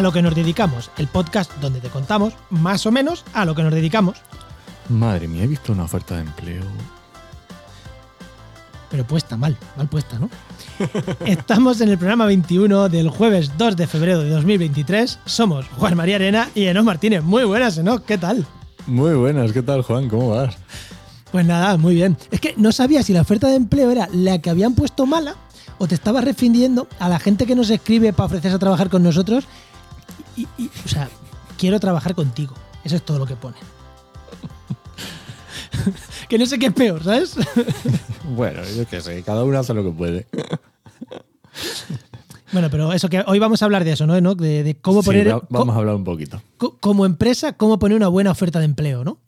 A lo que nos dedicamos, el podcast donde te contamos más o menos a lo que nos dedicamos. Madre mía, he visto una oferta de empleo. Pero puesta mal, mal puesta, ¿no? Estamos en el programa 21 del jueves 2 de febrero de 2023. Somos Juan María Arena y Enoch Martínez. Muy buenas, Enoch, ¿qué tal? Muy buenas, ¿qué tal, Juan? ¿Cómo vas? Pues nada, muy bien. Es que no sabía si la oferta de empleo era la que habían puesto mala o te estabas refiriendo a la gente que nos escribe para ofrecerse a trabajar con nosotros. Y, y- o sea, quiero trabajar contigo. Eso es todo lo que pone. que no sé qué es peor, ¿sabes? Bueno, yo qué sé, cada uno hace lo que puede. bueno, pero eso que hoy vamos a hablar de eso, ¿no? De, de cómo poner va- vamos a hablar un poquito. co- como empresa, cómo poner una buena oferta de empleo, ¿no?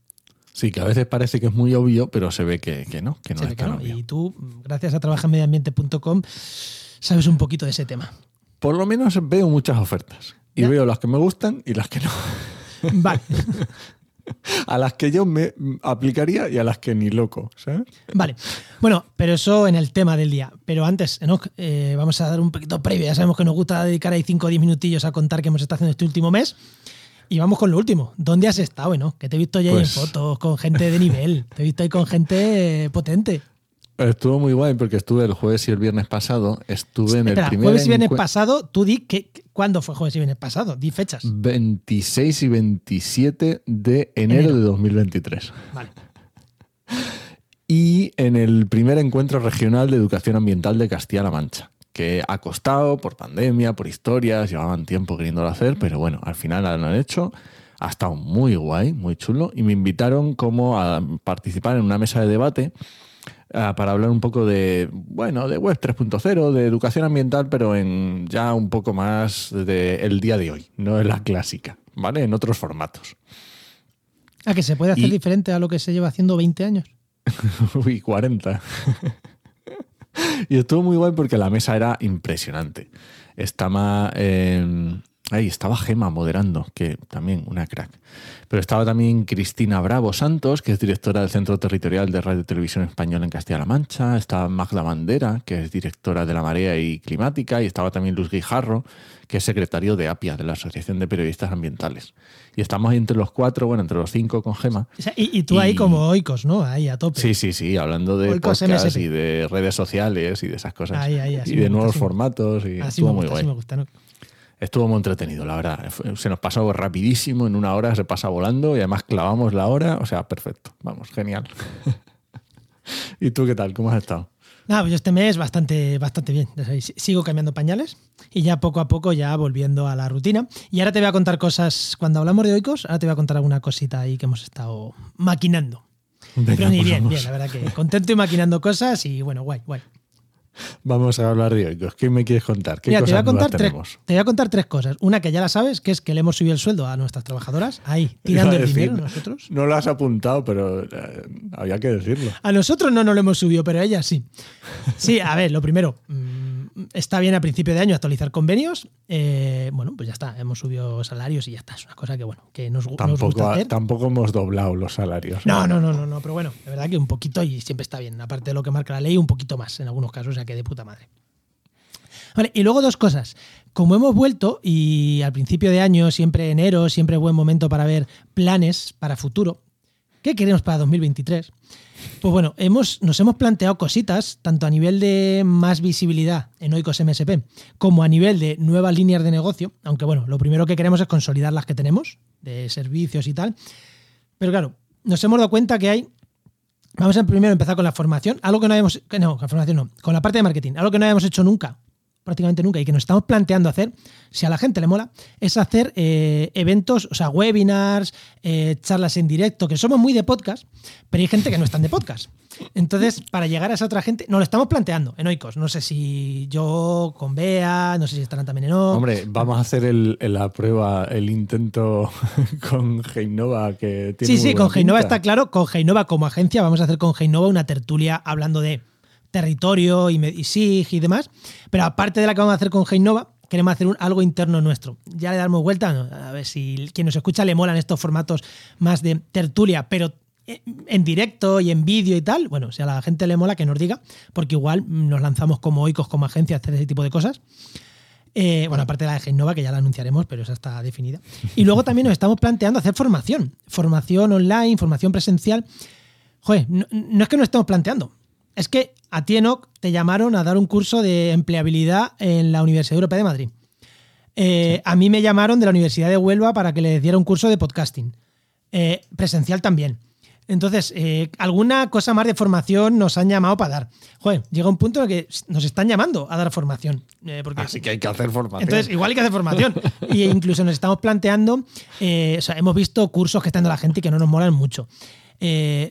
Sí, que a veces parece que es muy obvio, pero se ve que, que no, que no Se es tan no. obvio. Y tú, gracias a trabajarmediambiente.com, sabes un poquito de ese tema. Por lo menos veo muchas ofertas. Y Ya. veo las que me gustan y las que no. Vale, A las que yo me aplicaría y a las que ni loco, ¿sabes? vale. Bueno, pero eso en el tema del día. Pero antes, Enoch, eh, vamos a dar un poquito previo. Ya sabemos que nos gusta dedicar ahí 5 o 10 minutillos a contar qué hemos estado haciendo este último mes. Y vamos con lo último. ¿Dónde has estado, Enoch? Que te he visto ya ahí Pues- en fotos con gente de nivel. Te he visto ahí con gente potente. Estuvo muy guay porque estuve el jueves y el viernes pasado. Estuve en el primer jueves y viernes pasado, tú di que, que- ¿cuándo fue jueves y viernes pasado? Di fechas. 26 y 27 de enero, Enero. de 2023. Vale. Y en el primer encuentro regional de educación ambiental de Castilla-La Mancha, que ha costado por pandemia, por historias, llevaban tiempo queriéndolo hacer, pero bueno, al final lo han hecho. Ha estado muy guay, muy chulo, y me invitaron como a participar en una mesa de debate ah, para hablar un poco de, bueno, de Web 3.0, de educación ambiental, pero en ya un poco más del día de hoy, no en la clásica, ¿vale? En otros formatos. ¿A que se puede hacer Y- diferente a lo que se lleva haciendo 20 años? Uy, 40. y estuvo muy guay porque la mesa era impresionante. Estaba, eh, ahí estaba Gema moderando, que también una crack. Pero estaba también Cristina Bravo Santos, que es directora del Centro Territorial de Radio y Televisión Española en Castilla-La Mancha. Estaba Magda Bandera, que es directora de La Marea y Climática. Y estaba también Luz Guijarro, que es secretario de APIA, de la Asociación de Periodistas Ambientales. Y estamos ahí entre los cuatro, bueno, entre los cinco con Gema. O sea, y, y tú ahí como oicos, ¿no? Ahí a tope. Sí, sí, sí, hablando de Oikos podcast MSP. y de redes sociales y de esas cosas. Ahí, ahí, así y de nuevos formatos y así estuvo me muy gusta, así guay. me gusta, ¿no? Estuvo muy entretenido, la verdad. Se nos pasó rapidísimo, en una hora se pasa volando y además clavamos la hora, o sea, perfecto. Vamos, genial. ¿Y tú qué tal? ¿Cómo has estado? Nada, pues yo este mes bastante, bastante bien. Ya sabéis, Sigo cambiando pañales y ya poco a poco ya volviendo a la rutina. Y ahora te voy a contar cosas, cuando hablamos de oicos, ahora te voy a contar alguna cosita ahí que hemos estado maquinando. Venga, Pero ni pues bien, bien, la verdad que contento y maquinando cosas y bueno, guay, guay. Vamos a hablar de. ¿Qué me quieres contar? ¿Qué Mira, te voy, a cosas contar tres, te voy a contar tres cosas. Una que ya la sabes, que es que le hemos subido el sueldo a nuestras trabajadoras, ahí, tirando el dinero nosotros. No lo has apuntado, pero eh, había que decirlo. A nosotros no nos lo hemos subido, pero a ellas sí. Sí, a ver, lo primero, mm, está bien a principio de año actualizar convenios. Eh, bueno, pues ya está, hemos subido salarios y ya está. Es una cosa que, bueno, que nos, nos gusta Tampoco, hacer. tampoco hemos doblado los salarios. No, no, no, no, no, pero bueno, de verdad que un poquito y siempre está bien. Aparte de lo que marca la ley, un poquito más en algunos casos, o sea que de puta madre. Vale, y luego dos cosas. Como hemos vuelto y al principio de año, siempre enero, siempre buen momento para ver planes para futuro. ¿Qué queremos para 2023? Pues bueno, hemos, nos hemos planteado cositas, tanto a nivel de más visibilidad en Oikos MSP, como a nivel de nuevas líneas de negocio, aunque bueno, lo primero que queremos es consolidar las que tenemos, de servicios y tal. Pero claro, nos hemos dado cuenta que hay. Vamos a primero empezar con la formación, algo que no habíamos. No, con la formación no, con la parte de marketing, algo que no habíamos hecho nunca, prácticamente nunca, y que nos estamos planteando hacer, si a la gente le mola, es hacer eh, eventos, o sea, webinars, eh, charlas en directo, que somos muy de podcast, pero hay gente que no están de podcast. Entonces, para llegar a esa otra gente, nos lo estamos planteando en Oikos. No sé si yo con Bea, no sé si estarán también en O. Hombre, vamos a hacer el- la prueba, el intento con Heinova que tiene Sí, muy sí, buena con Heinova pinta. está claro. Con Heinova como agencia vamos a hacer con Heinova una tertulia hablando de territorio y, y SIG y demás. Pero aparte de la que vamos a hacer con Heinova, queremos hacer un- algo interno nuestro. Ya le damos vuelta, a ver si quien nos escucha le molan estos formatos más de tertulia, pero eh, en directo y en vídeo y tal. Bueno, si a la gente le mola, que nos diga, porque igual nos lanzamos como oicos, como agencia, hacer ese tipo de cosas. Eh, bueno, aparte de la de Genova, que ya la anunciaremos, pero esa está definida. Y luego también nos estamos planteando hacer formación. Formación online, formación presencial. Joder, no, no es que nos estemos planteando. Es que a ti, Enoch, te llamaron a dar un curso de empleabilidad en la Universidad Europea de Madrid. Eh, A mí me llamaron de la Universidad de Huelva para que les diera un curso de podcasting. Eh, presencial también. Entonces, eh, alguna cosa más de formación nos han llamado para dar. Joder, llega un punto en el que nos están llamando a dar formación. eh, porque Así que hay que hacer formación. entonces, igual hay que hacer formación. y incluso nos estamos planteando, eh, o sea, hemos visto cursos que está dando la gente y que no nos molan mucho.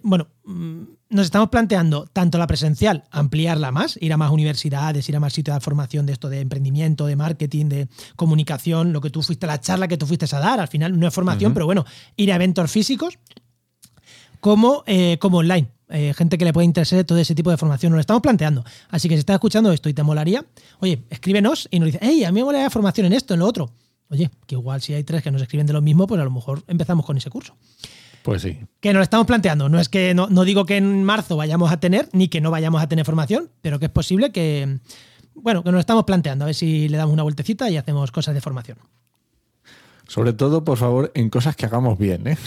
Bueno, mm, nos estamos planteando tanto la presencial, ampliarla más, ir a más universidades, ir a más sitios de formación de esto de emprendimiento, de marketing, de comunicación, lo que tú fuiste, la charla que tú fuiste a dar, al final no es formación, pero bueno, ir a eventos físicos como, eh, como online. Eh, gente que le puede interesar todo ese tipo de formación. Nos lo estamos planteando. Así que si estás escuchando esto y te molaría, oye, escríbenos y nos dice, hey, a mí me molaría formación en esto, en lo otro. Oye, que igual si hay tres que nos escriben de lo mismo, pues a lo mejor empezamos con ese curso. Pues sí. Que nos lo estamos planteando. No es que no, no digo que en marzo vayamos a tener, ni que no vayamos a tener formación, pero que es posible que, bueno, que nos lo estamos planteando. A ver si le damos una vueltecita y hacemos cosas de formación. Sobre todo, por favor, en cosas que hagamos bien, ¿eh?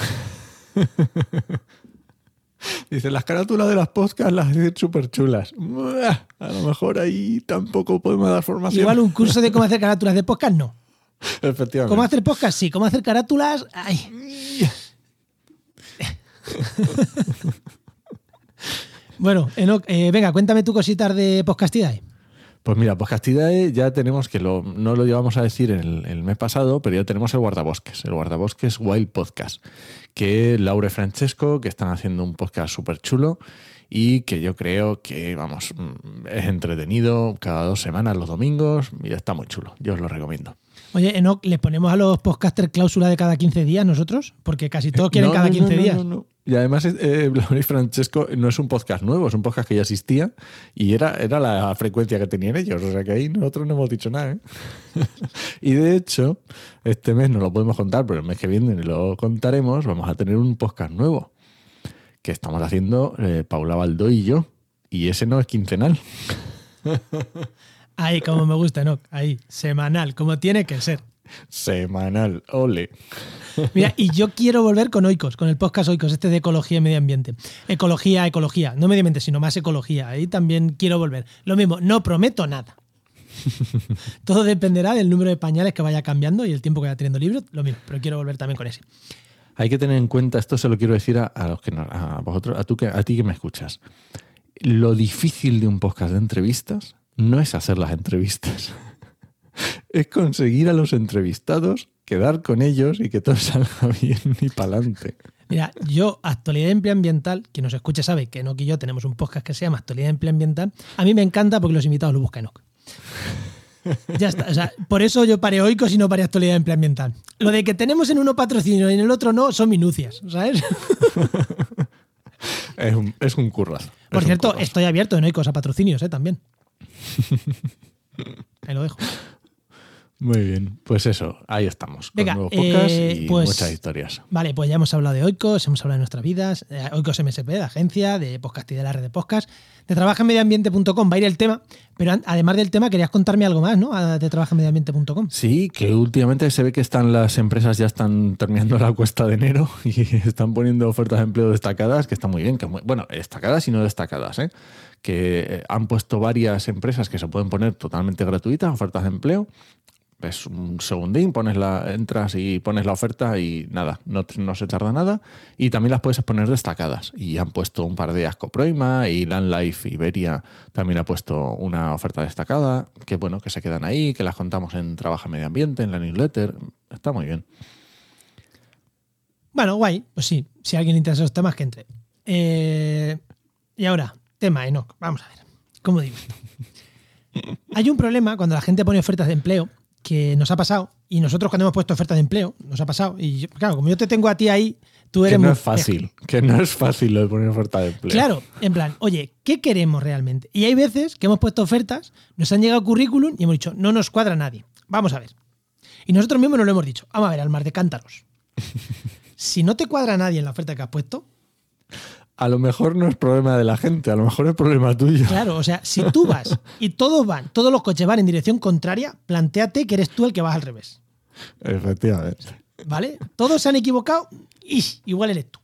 Dice, las carátulas de las podcasts las hacen súper chulas. A lo mejor ahí tampoco podemos dar formación. Igual un curso de cómo hacer carátulas de podcast, no. Efectivamente. ¿Cómo hacer podcast? Sí. ¿Cómo hacer carátulas? Ay. bueno, Enoch, eh, venga, cuéntame tu cositas de Podcastidae. Pues mira, Podcastidae ya tenemos que lo, no lo llevamos a decir el, el mes pasado, pero ya tenemos el guardabosques, el guardabosques Wild Podcast, que Laura y Francesco, que están haciendo un podcast súper chulo y que yo creo que, vamos, mm, es entretenido cada dos semanas los domingos y está muy chulo. Yo os lo recomiendo. Oye, Enoch, ¿le ponemos a los podcasters cláusula de cada 15 días nosotros? Porque casi todos quieren No, cada no, 15 no, días. no, no. Y además, eh, y Francesco no es un podcast nuevo, es un podcast que ya existía y era, era la frecuencia que tenían ellos. O sea que ahí nosotros no hemos dicho nada. ¿eh? y de hecho, este mes no lo podemos contar, pero el mes que viene lo contaremos. Vamos a tener un podcast nuevo que estamos haciendo eh, Paula Baldó y yo. Y ese no es quincenal. Ahí, como me gusta, Enoch. Ahí, semanal, como tiene que ser. Semanal. Ole. Mira, y yo quiero volver con Oikos, con el podcast Oikos, este de ecología y medio ambiente. Ecología, ecología. No medio ambiente, sino más ecología. Ahí también quiero volver. Lo mismo, no prometo nada. Todo dependerá del número de pañales que vaya cambiando y el tiempo que vaya teniendo libros. Lo mismo, pero quiero volver también con ese. Hay que tener en cuenta, esto se lo quiero decir a, a los que no- a vosotros, a, tú que, a ti que me escuchas. Lo difícil de un podcast de entrevistas no es hacer las entrevistas. es conseguir a los entrevistados, quedar con ellos y que todo salga bien y para adelante. Mira, yo, actualidad ambiental, quien nos escuche sabe que Enoch y yo tenemos un podcast que se llama Actualidad ambiental. A mí me encanta porque los invitados lo busca Enoch. Ya está. O sea, por eso yo paré Oikos y no paré actualidad ambiental. Lo de que tenemos en uno patrocinio y en el otro no son minucias, ¿sabes? Es un, es un currazo. Por cierto, currazo. estoy abierto en Oikos a patrocinios, ¿eh? También. Ahí lo dejo. Muy bien, pues eso, ahí estamos. Con Venga, nuevos podcasts eh, y pues- muchas historias. Vale, pues ya hemos hablado de Oikos, hemos hablado de nuestras vidas, eh, Oikos MSP, de agencia, de podcast y de la red de podcast. De trabajaenmedioambiente.com va a ir el tema, pero además del tema querías contarme algo más, ¿no? De trabajaenmedioambiente.com. Sí, que últimamente se ve que están las empresas ya están terminando la cuesta de enero y están poniendo ofertas de empleo destacadas, que está muy bien, que muy- bueno, destacadas y no destacadas, ¿eh? que eh, han puesto varias empresas que se pueden poner totalmente gratuitas, ofertas de empleo. Es un segundín, pones la, entras y pones la oferta y nada, no, no se tarda nada. Y también las puedes poner destacadas. Y han puesto un par de Ascoproima y Landlife Iberia también ha puesto una oferta destacada. Que bueno, que se quedan ahí, que las contamos en Trabaja Medio Ambiente, en la newsletter. Está muy bien. Bueno, guay, pues sí, si a alguien le interesa los temas, que entre. Eh, y ahora, tema Enoch, vamos a ver. ¿Cómo digo? Hay un problema cuando la gente pone ofertas de empleo que nos ha pasado, y nosotros cuando hemos puesto ofertas de empleo, nos ha pasado, y yo- claro, como yo te tengo a ti ahí, tú Que eres no muy- es fácil, que no es fácil lo de poner oferta de empleo. Claro, en plan, oye, ¿qué queremos realmente? Y hay veces que hemos puesto ofertas, nos han llegado currículum y hemos dicho, no nos cuadra nadie. Vamos a ver. Y nosotros mismos nos lo hemos dicho. Vamos a ver, al mar de cántaros. si no te cuadra nadie en la oferta que has puesto, a lo mejor no es problema de la gente, a lo mejor es problema tuyo. Claro, o sea, si tú vas y todos van, todos los coches van en dirección contraria, planteate que eres tú el que vas al revés. Efectivamente. ¿Vale? Todos se han equivocado y igual eres tú.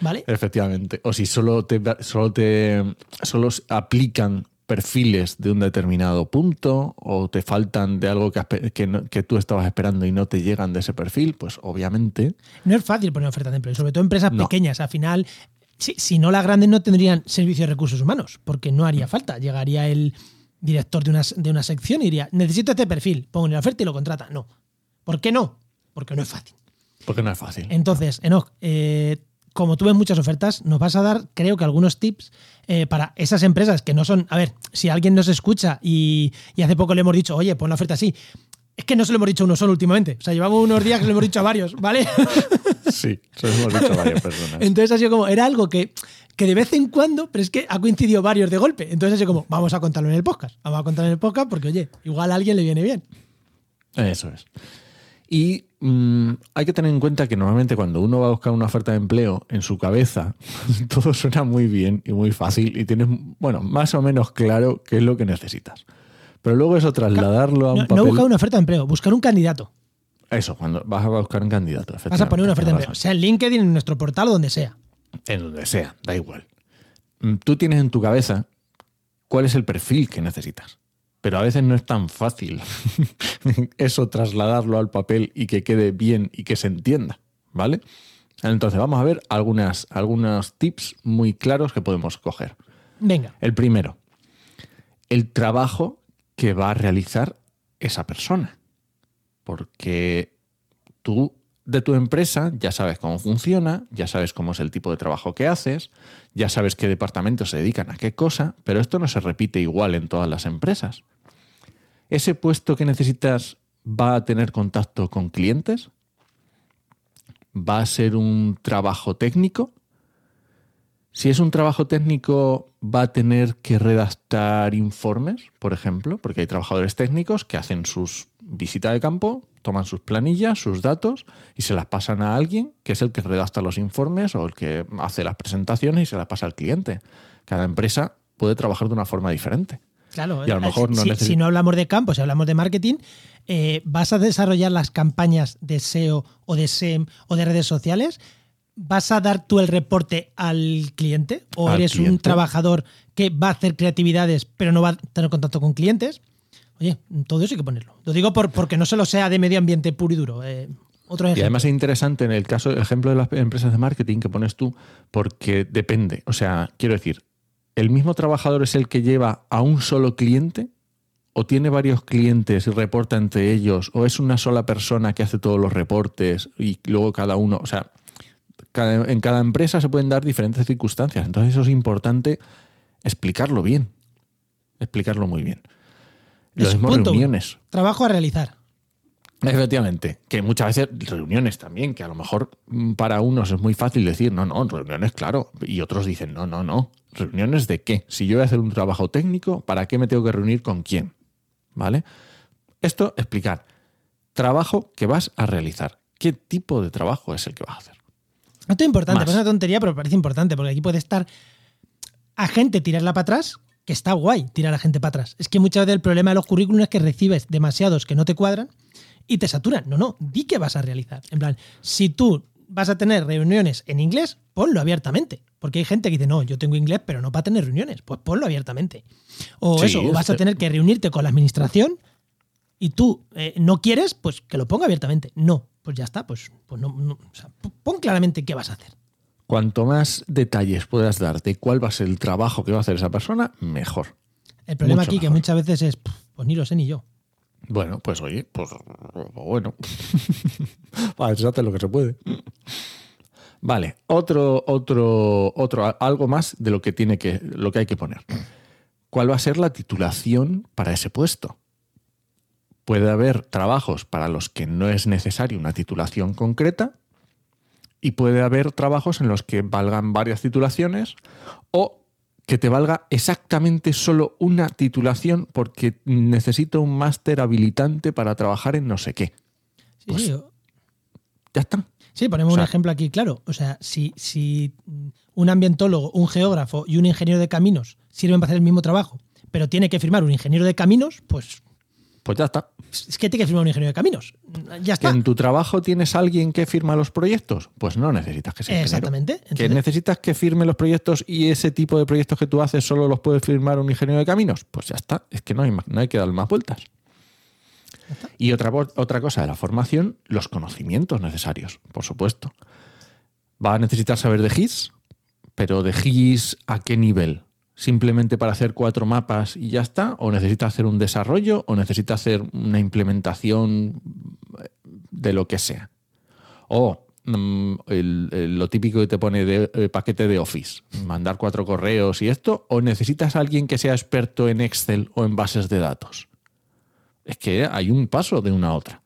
¿Vale? Efectivamente. O si solo te, solo te solo aplican perfiles de un determinado punto o te faltan de algo que, que, tú estabas esperando y no te llegan de ese perfil, pues obviamente... No es fácil poner oferta de empleo, sobre todo empresas pequeñas. Al final, si, si no las grandes no tendrían servicio de recursos humanos, porque no haría falta. Llegaría el director de una, de una sección y diría, necesito este perfil, pongo la oferta y lo contrata. No. ¿Por qué no? Porque no es fácil. Porque no es fácil. Entonces, Enoch, eh, como tú ves muchas ofertas, nos vas a dar, creo que algunos tips eh, para esas empresas que no son. A ver, si alguien nos escucha y, hace poco le hemos dicho, oye, pon la oferta así. Es que no se lo hemos dicho a uno solo últimamente. O sea, llevamos unos días que le hemos dicho a varios, ¿vale? Sí, se lo hemos dicho a varias personas. Entonces ha sido como, era algo que, que de vez en cuando, pero es que ha coincidido varios de golpe. Entonces ha sido como, vamos a contarlo en el podcast. Vamos a contarlo en el podcast porque, oye, igual a alguien le viene bien. Eso es. Y mm, hay que tener en cuenta que normalmente cuando uno va a buscar una oferta de empleo en su cabeza, todo suena muy bien y muy fácil y tienes, bueno, más o menos claro qué es lo que necesitas. Pero luego eso trasladarlo a un papel... No buscar una oferta de empleo, buscar un candidato. Eso, cuando vas a buscar un candidato. Vas a poner una oferta de empleo, sea en LinkedIn, en nuestro portal o donde sea. En donde sea, da igual. Mm, tú tienes en tu cabeza cuál es el perfil que necesitas pero a veces no es tan fácil eso trasladarlo al papel y que quede bien y que se entienda, ¿vale? Entonces vamos a ver algunas, algunos tips muy claros que podemos coger. Venga. El primero, el trabajo que va a realizar esa persona. Porque tú de tu empresa ya sabes cómo funciona, ya sabes cómo es el tipo de trabajo que haces, ya sabes qué departamentos se dedican a qué cosa, pero esto no se repite igual en todas las empresas. ¿Ese puesto que necesitas va a tener contacto con clientes? ¿Va a ser un trabajo técnico? Si es un trabajo técnico, va a tener que redactar informes, por ejemplo, porque hay trabajadores técnicos que hacen sus visitas de campo, toman sus planillas, sus datos y se las pasan a alguien que es el que redacta los informes o el que hace las presentaciones y se las pasa al cliente. Cada empresa puede trabajar de una forma diferente. Claro, si, no hablamos de campo, si hablamos de marketing, eh, ¿vas a desarrollar las campañas de SEO o de SEM o de redes sociales? ¿Vas a dar tú el reporte al cliente? ¿O eres un trabajador que va a hacer creatividades pero no va a tener contacto con clientes? Oye, todo eso hay que ponerlo. Lo digo por, porque no solo sea de medio ambiente puro y duro. Eh, otro y además es interesante en el caso, el ejemplo de las empresas de marketing que pones tú, porque depende. O sea, quiero decir, ¿el mismo trabajador es el que lleva a un solo cliente? ¿O tiene varios clientes y reporta entre ellos? ¿O es una sola persona que hace todos los reportes y luego cada uno? O sea, en cada empresa se pueden dar diferentes circunstancias. Entonces eso es importante explicarlo bien. Explicarlo muy bien. Los reuniones. Trabajo a realizar. Efectivamente, que muchas veces reuniones también, que a lo mejor mm, para unos es muy fácil decir, no, no, reuniones, claro, y otros dicen, no, no, no, reuniones de qué? Si yo voy a hacer un trabajo técnico, ¿para qué me tengo que reunir con quién? ¿Vale? Esto, explicar, trabajo que vas a realizar, ¿qué tipo de trabajo es el que vas a hacer? Esto es importante, parece una tontería, pero parece importante, porque aquí puede estar a gente tirarla para atrás, que está guay tirar a gente para atrás. Es que muchas veces el problema de los currículums es que recibes demasiados que no te cuadran y te saturan. No, no, di que vas a realizar. En plan, si tú vas a tener reuniones en inglés, ponlo abiertamente. Porque hay gente que dice, no, yo tengo inglés, pero no para tener reuniones. Pues ponlo abiertamente. O eso, o vas a tener que reunirte con la administración y tú eh, no quieres, pues que lo ponga abiertamente. No, pues ya está, pues, pues no, pon claramente qué vas a hacer. Cuanto más detalles puedas dar de cuál va a ser el trabajo que va a hacer esa persona, mejor. El problema aquí que muchas veces es, pues ni lo sé ni yo. Bueno, pues oye, pues bueno. vale, se hace lo que se puede. Vale, otro, otro, otro, algo más de lo que tiene que, lo que hay que poner. ¿Cuál va a ser la titulación para ese puesto? Puede haber trabajos para los que no es necesaria una titulación concreta y puede haber trabajos en los que valgan varias titulaciones o que te valga exactamente solo una titulación porque necesito un máster habilitante para trabajar en no sé qué. Pues, ya está. Sí, ponemos O sea- un ejemplo aquí, claro. O sea, si, si un ambientólogo, un geógrafo y un ingeniero de caminos sirven para hacer el mismo trabajo, pero tiene que firmar un ingeniero de caminos, pues Pues ya está. es que tiene que firmar un ingeniero de caminos. Ya ¿Que está. en tu trabajo tienes alguien que firma los proyectos? Pues no necesitas que sea ingeniero. Exactamente. ¿Que necesitas que firme los proyectos y ese tipo de proyectos que tú haces solo los puede firmar un ingeniero de caminos? Pues ya está. Es que no hay, no hay que dar más vueltas. Y otra, otra cosa de la formación, los conocimientos necesarios, por supuesto. Va a necesitar saber de GIS, pero de GIS a qué nivel? ¿Simplemente para hacer cuatro mapas y ya está? ¿O necesita hacer un desarrollo? ¿O necesita hacer una implementación de lo que sea? O mm, lo típico que te pone de eh, paquete de Office, mandar cuatro correos y esto, o necesitas a alguien que sea experto en Excel o en bases de datos. Es que hay un paso de una a otra.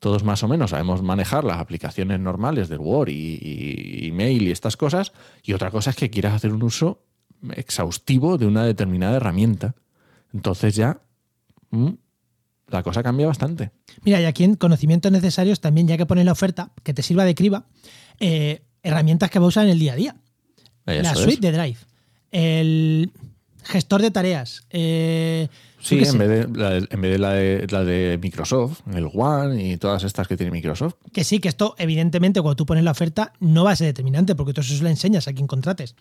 Todos más o menos sabemos manejar las aplicaciones normales del Word y, y email y estas cosas, y otra cosa es que quieras hacer un uso exhaustivo de una determinada herramienta. Entonces ya mm, la cosa cambia bastante. Mira, y aquí en conocimientos necesarios también, ya que pones la oferta, que te sirva de criba, eh, herramientas que va a usar en el día a día. la es. suite de Drive, el gestor de tareas. eh, Sí, en vez, de, la de- en vez de la de la de Microsoft, el One y todas estas que tiene Microsoft. Que sí, que esto, evidentemente, cuando tú pones la oferta, no va a ser determinante, porque tú eso se lo enseñas a quien contrates.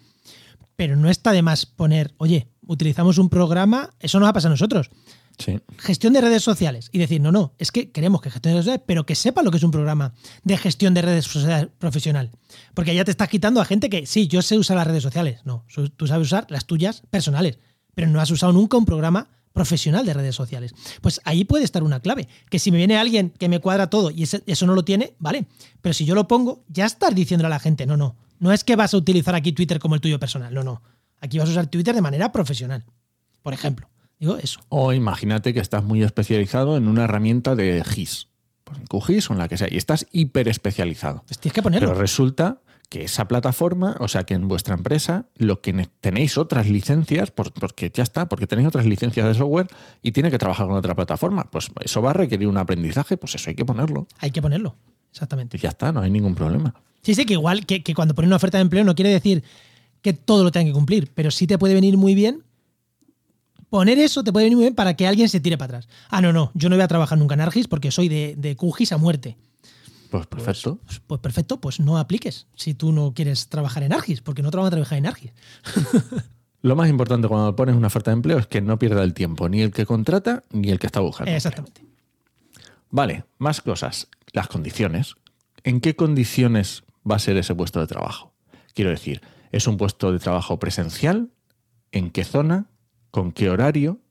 Pero no está de más poner, oye, utilizamos un programa, eso nos va a pasar a nosotros. Sí. Gestión de redes sociales. Y decir, no, no, es que queremos que gestione redes sociales, pero que sepa lo que es un programa de gestión de redes sociales profesional. Porque ya te estás quitando a gente que, sí, yo sé usar las redes sociales. No, tú sabes usar las tuyas personales, pero no has usado nunca un programa profesional de redes sociales. Pues ahí puede estar una clave. Que si me viene alguien que me cuadra todo y eso no lo tiene, vale. Pero si yo lo pongo, ya estás diciéndole a la gente, no, no. No es que vas a utilizar aquí Twitter como el tuyo personal. No, no. Aquí vas a usar Twitter de manera profesional. Por ejemplo. Digo eso. O imagínate que estás muy especializado en una herramienta de GIS. Pues en QGIS o en la que sea. Y estás hiper especializado. Pues tienes que ponerlo. Pero resulta que esa plataforma, o sea que en vuestra empresa, lo que tenéis otras licencias, por- porque ya está, porque tenéis otras licencias de software y tiene que trabajar con otra plataforma. Pues eso va a requerir un aprendizaje, pues eso hay que ponerlo. Hay que ponerlo. Exactamente. Y ya está, no hay ningún problema. Sí, sí, que igual que, que cuando pones una oferta de empleo no quiere decir que todo lo tengan que cumplir, pero sí te puede venir muy bien. Poner eso te puede venir muy bien para que alguien se tire para atrás. Ah, no, no, yo no voy a trabajar nunca en Argis porque soy de, de QGIS a muerte. Pues perfecto. Pues, pues perfecto, pues no apliques si tú no quieres trabajar en Argis, porque no te van a trabajar en Argis. Lo más importante cuando pones una oferta de empleo es que no pierda el tiempo, ni el que contrata ni el que está buscando. Exactamente. Vale, más cosas. Las condiciones. ¿En qué condiciones va a ser ese puesto de trabajo? Quiero decir, ¿es un puesto de trabajo presencial? ¿En qué zona? ¿Con qué horario?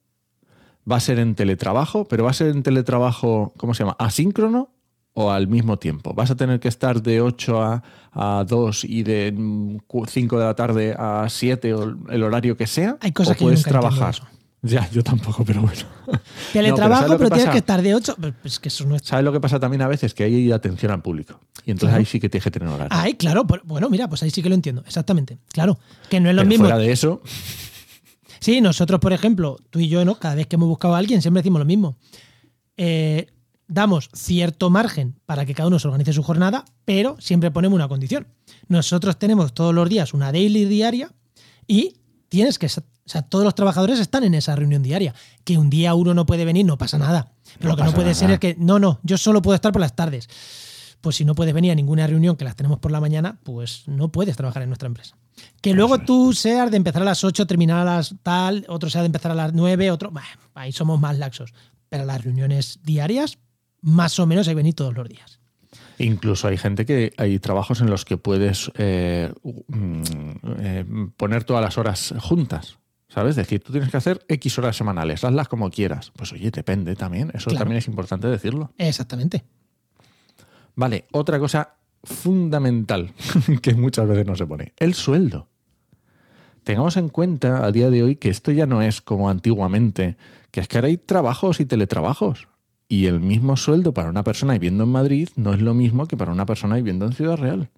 ¿Va a ser en teletrabajo? ¿Pero va a ser en teletrabajo, ¿cómo se llama? ¿Asíncrono o al mismo tiempo? ¿Vas a tener que estar de 8 a, a 2 y de mm, cu- 5 de la tarde a 7 o el horario que sea? Hay cosas ¿O que puedes trabajar? Ya, yo tampoco, pero bueno. Teletrabajo, ¿sabes lo que pero tienes que estar de 8. Pues que eso no es. ¿Sabes lo que pasa también a veces? Que hay atención al público. Y entonces Claro. ahí sí que tienes que tener horario. Ay, claro, bueno, mira, pues ahí sí que lo entiendo. Exactamente. Claro, que no es lo Pero mismo. fuera de eso, Sí, nosotros, por ejemplo, tú y yo, ¿no? Cada vez que hemos buscado a alguien, siempre decimos lo mismo. Eh, damos cierto margen para que cada uno se organice su jornada, pero siempre ponemos una condición. Nosotros tenemos todos los días una daily diaria y tienes que. O sea, todos los trabajadores están en esa reunión diaria. Que un día uno no puede venir, no pasa nada. Pero No lo que no puede ser es que, no, no, yo solo puedo estar por las tardes. Pues si no puedes venir a ninguna reunión que las tenemos por la mañana, pues no puedes trabajar en nuestra empresa. Que luego tú seas de empezar a las 8, terminar a las tal, otro sea de empezar a las 9, otro. bah, ahí somos más laxos. Pero las reuniones diarias, más o menos hay que venir todos los días. incluso hay gente que hay trabajos en los que puedes eh, mm, eh, poner todas las horas juntas. ¿Sabes? Es decir, tú tienes que hacer X horas semanales, hazlas como quieras. Pues oye, depende también. Eso Claro. también es importante decirlo. Exactamente. Vale, otra cosa fundamental que muchas veces no se pone, el sueldo. Tengamos en cuenta a día de hoy que esto ya no es como antiguamente, que es que ahora hay trabajos y teletrabajos. Y el mismo sueldo para una persona viviendo en Madrid no es lo mismo que para una persona viviendo en Ciudad Real.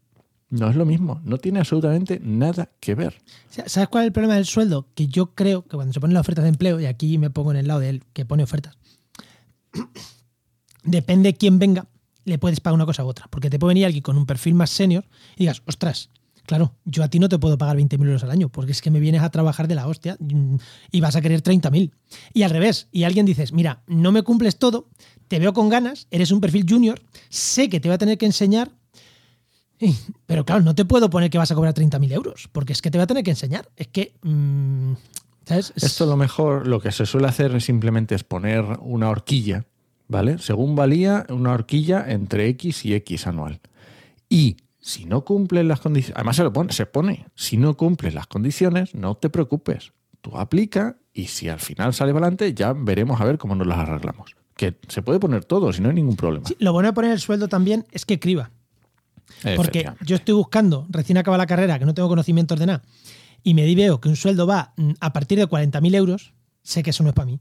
No es lo mismo, no tiene absolutamente nada que ver. ¿Sabes cuál es el problema del sueldo? Que yo creo que cuando se ponen las ofertas de empleo, y aquí me pongo en el lado de él que pone ofertas, depende quién venga, le puedes pagar una cosa u otra. Porque te puede venir alguien con un perfil más senior y digas, ostras, claro, yo a ti no te puedo pagar 20.000 euros al año, porque es que me vienes a trabajar de la hostia mm, y vas a querer 30.000. Y al revés, y alguien dices, mira, no me cumples todo, te veo con ganas, eres un perfil junior, sé que te voy a tener que enseñar, pero claro, no te puedo poner que vas a cobrar 30.000 euros, porque es que te voy a tener que enseñar. Es que... Mm, ¿sabes? Esto lo mejor, lo que se suele hacer es simplemente es poner una horquilla, ¿vale? Según valía, una horquilla entre X y X anual. Y si no cumples las condiciones, además se lo pone, se pone, si no cumples las condiciones, no te preocupes. Tú aplica y si al final sale adelante, ya veremos a ver cómo nos las arreglamos. Que se puede poner todo, si no hay ningún problema. lo bueno de poner el sueldo también es que criba. Porque yo estoy buscando, recién acaba la carrera, que no tengo conocimientos de nada, y me di veo que un sueldo va mm, a partir de 40.000 euros, sé que eso no es para mí.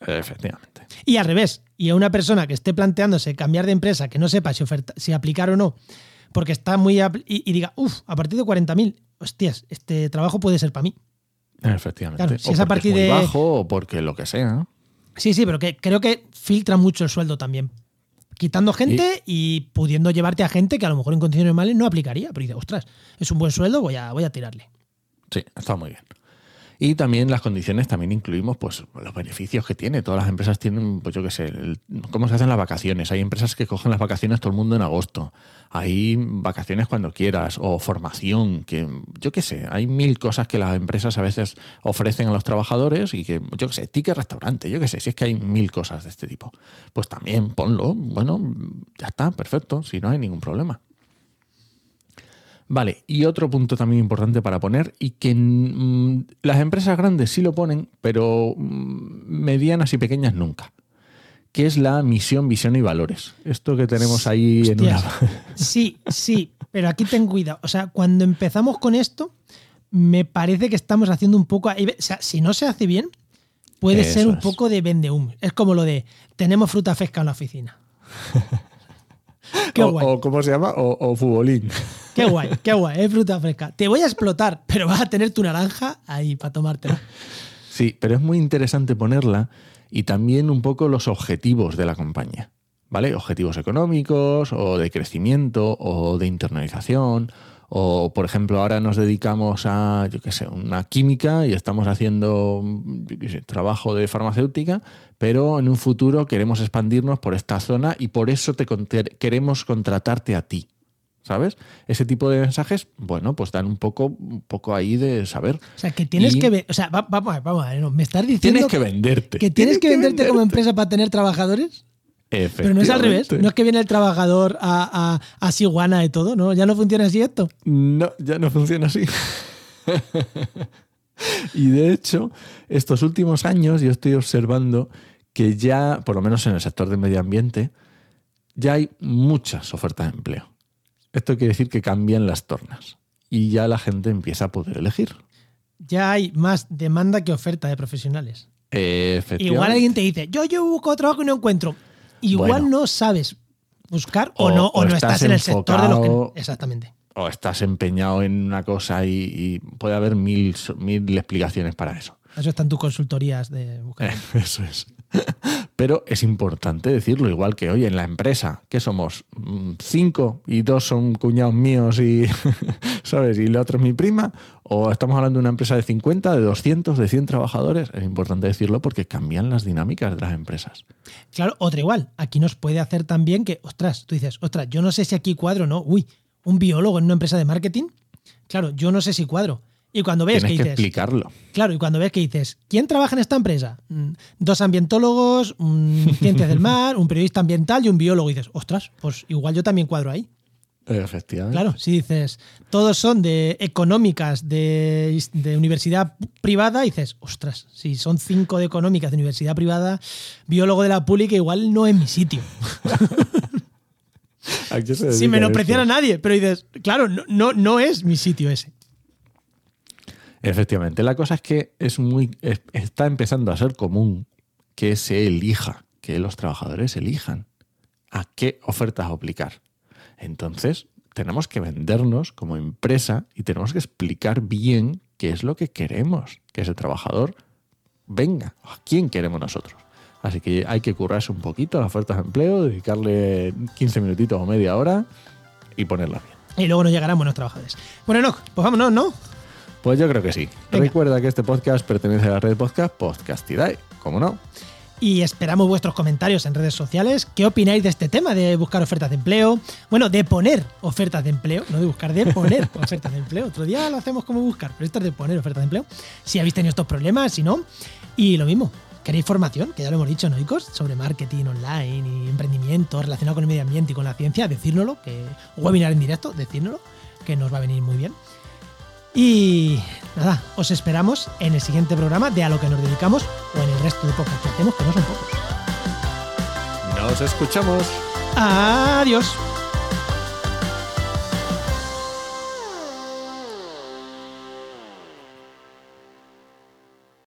Efectivamente. Y al revés, y a una persona que esté planteándose cambiar de empresa, que no sepa si, oferta, si aplicar o no, porque está muy... Y, diga, uff, a partir de 40.000, hostias, este trabajo puede ser para mí. Efectivamente. si es a partir de... bajo o porque lo que sea. Sí, sí, pero que creo que filtra mucho el sueldo también. Quitando gente y, pudiendo llevarte a gente que a lo mejor en condiciones normales no aplicaría. Pero dice, ostras, es un buen sueldo, voy a, voy a tirarle. Sí, está muy bien. Y también las condiciones, también incluimos pues, los beneficios que tiene. Todas las empresas tienen, pues yo qué sé, cómo se hacen las vacaciones. Hay empresas que cogen las vacaciones todo el mundo en agosto. Hay vacaciones cuando quieras o formación, que yo qué sé, hay mil cosas que las empresas a veces ofrecen a los trabajadores y que, yo qué sé, ticket restaurante, yo qué sé, si es que hay mil cosas de este tipo. Pues también ponlo, bueno, ya está, perfecto, si no hay ningún problema. Vale, y otro punto también importante para poner, y que mm, las empresas grandes sí lo ponen, pero mm, medianas y pequeñas nunca, que es la misión, visión y valores. Esto que tenemos ahí en una... Sí, sí, pero aquí ten cuidado. O sea, cuando empezamos con esto, me parece que estamos haciendo un poco... O sea, si no se hace bien, puede ser un poco de vende Es como lo de, tenemos fruta fresca en la oficina. Qué o, guay. ¿cómo se llama? O, o futbolín. Qué guay, qué guay, es fruta fresca. Te voy a explotar, pero vas a tener tu naranja ahí para tomártela. Sí, pero es muy interesante ponerla y también un poco los objetivos de la compañía. ¿Vale? Objetivos económicos o de crecimiento o de internalización o, por ejemplo, ahora nos dedicamos a, yo qué sé, una química y estamos haciendo trabajo de farmacéutica, pero en un futuro queremos expandirnos por esta zona y por eso te queremos contratarte a ti. ¿sabes? Ese tipo de mensajes, bueno, pues dan un poco, un poco ahí de saber. O sea, que tienes que o sea, vamos a ver, vamos a ver, me estás diciendo... Tienes que venderte. Que tienes, que, venderte, como empresa para tener trabajadores. Pero no es al revés, no es que viene el trabajador a, a, a Siguana y todo, ¿no? ¿Ya no funciona así esto? No, ya no funciona así. y de hecho, estos últimos años yo estoy observando que ya, por lo menos en el sector del medio ambiente, ya hay muchas ofertas de empleo. Esto quiere decir que cambian las tornas y ya la gente empieza a poder elegir. Ya hay más demanda que oferta de profesionales. Igual alguien te dice, yo, yo busco trabajo y no encuentro. Igual no sabes buscar o, no, o, no estás, en el sector de lo que. Exactamente. O estás empeñado en una cosa y, puede haber mil, mil explicaciones para eso. Eso están tus consultorías de buscar. Eso es. Pero es importante decirlo, igual que hoy en la empresa, que somos mm, cinco y dos son cuñados míos y, ¿sabes? Y el otro es mi prima, o estamos hablando de una empresa de 50, de 200, de 100 trabajadores, es importante decirlo porque cambian las dinámicas de las empresas. Claro, otra igual, aquí nos puede hacer también que, ostras, tú dices, ostras, yo no sé si aquí cuadro o no, uy, un biólogo en una empresa de marketing, claro, yo no sé si cuadro. Y cuando ves que, dices. explicarlo. Claro, y cuando ves que dices, ¿quién trabaja en esta empresa? Mm, dos ambientólogos, un ciencias del mar, un periodista ambiental y un biólogo. Y dices, ostras, pues igual yo también cuadro ahí. Efectivamente. Claro, si dices, todos son de económicas de, universidad privada, dices, ostras, si son cinco de económicas de universidad privada, biólogo de la pública igual no es mi sitio. Sin menospreciar a nadie, pero dices, claro, no, no es mi sitio ese. Efectivamente, la cosa es que es muy, está empezando a ser común que se elija, que los trabajadores elijan a qué ofertas aplicar. Entonces, tenemos que vendernos como empresa y tenemos que explicar bien qué es lo que queremos, que ese trabajador venga, a quién queremos nosotros. Así que hay que currarse un poquito a las ofertas de empleo, dedicarle 15 minutitos o media hora y ponerla bien. Y luego nos llegarán buenos trabajadores. Bueno, no, pues vámonos, ¿no? Pues yo creo que sí. Venga. Recuerda que este podcast pertenece a la red podcast Podcastidae, ¿cómo no? Y esperamos vuestros comentarios en redes sociales. ¿Qué opináis de este tema de buscar ofertas de empleo? Bueno, de poner ofertas de empleo, no de buscar, de poner ofertas de empleo. Otro día lo hacemos como buscar, pero esto es de poner ofertas de empleo. Si habéis tenido estos problemas, si no. Y lo mismo, ¿queréis formación? Que ya lo hemos dicho, ¿no, Icos? Sobre marketing online y emprendimiento relacionado con el medio ambiente y con la ciencia, decírnoslo. Que, webinar en directo, decírnoslo, que nos va a venir muy bien. Y nada, os esperamos en el siguiente programa de A lo que nos dedicamos o en el resto de podcasts que hacemos, que no son pocos. Nos escuchamos. Adiós.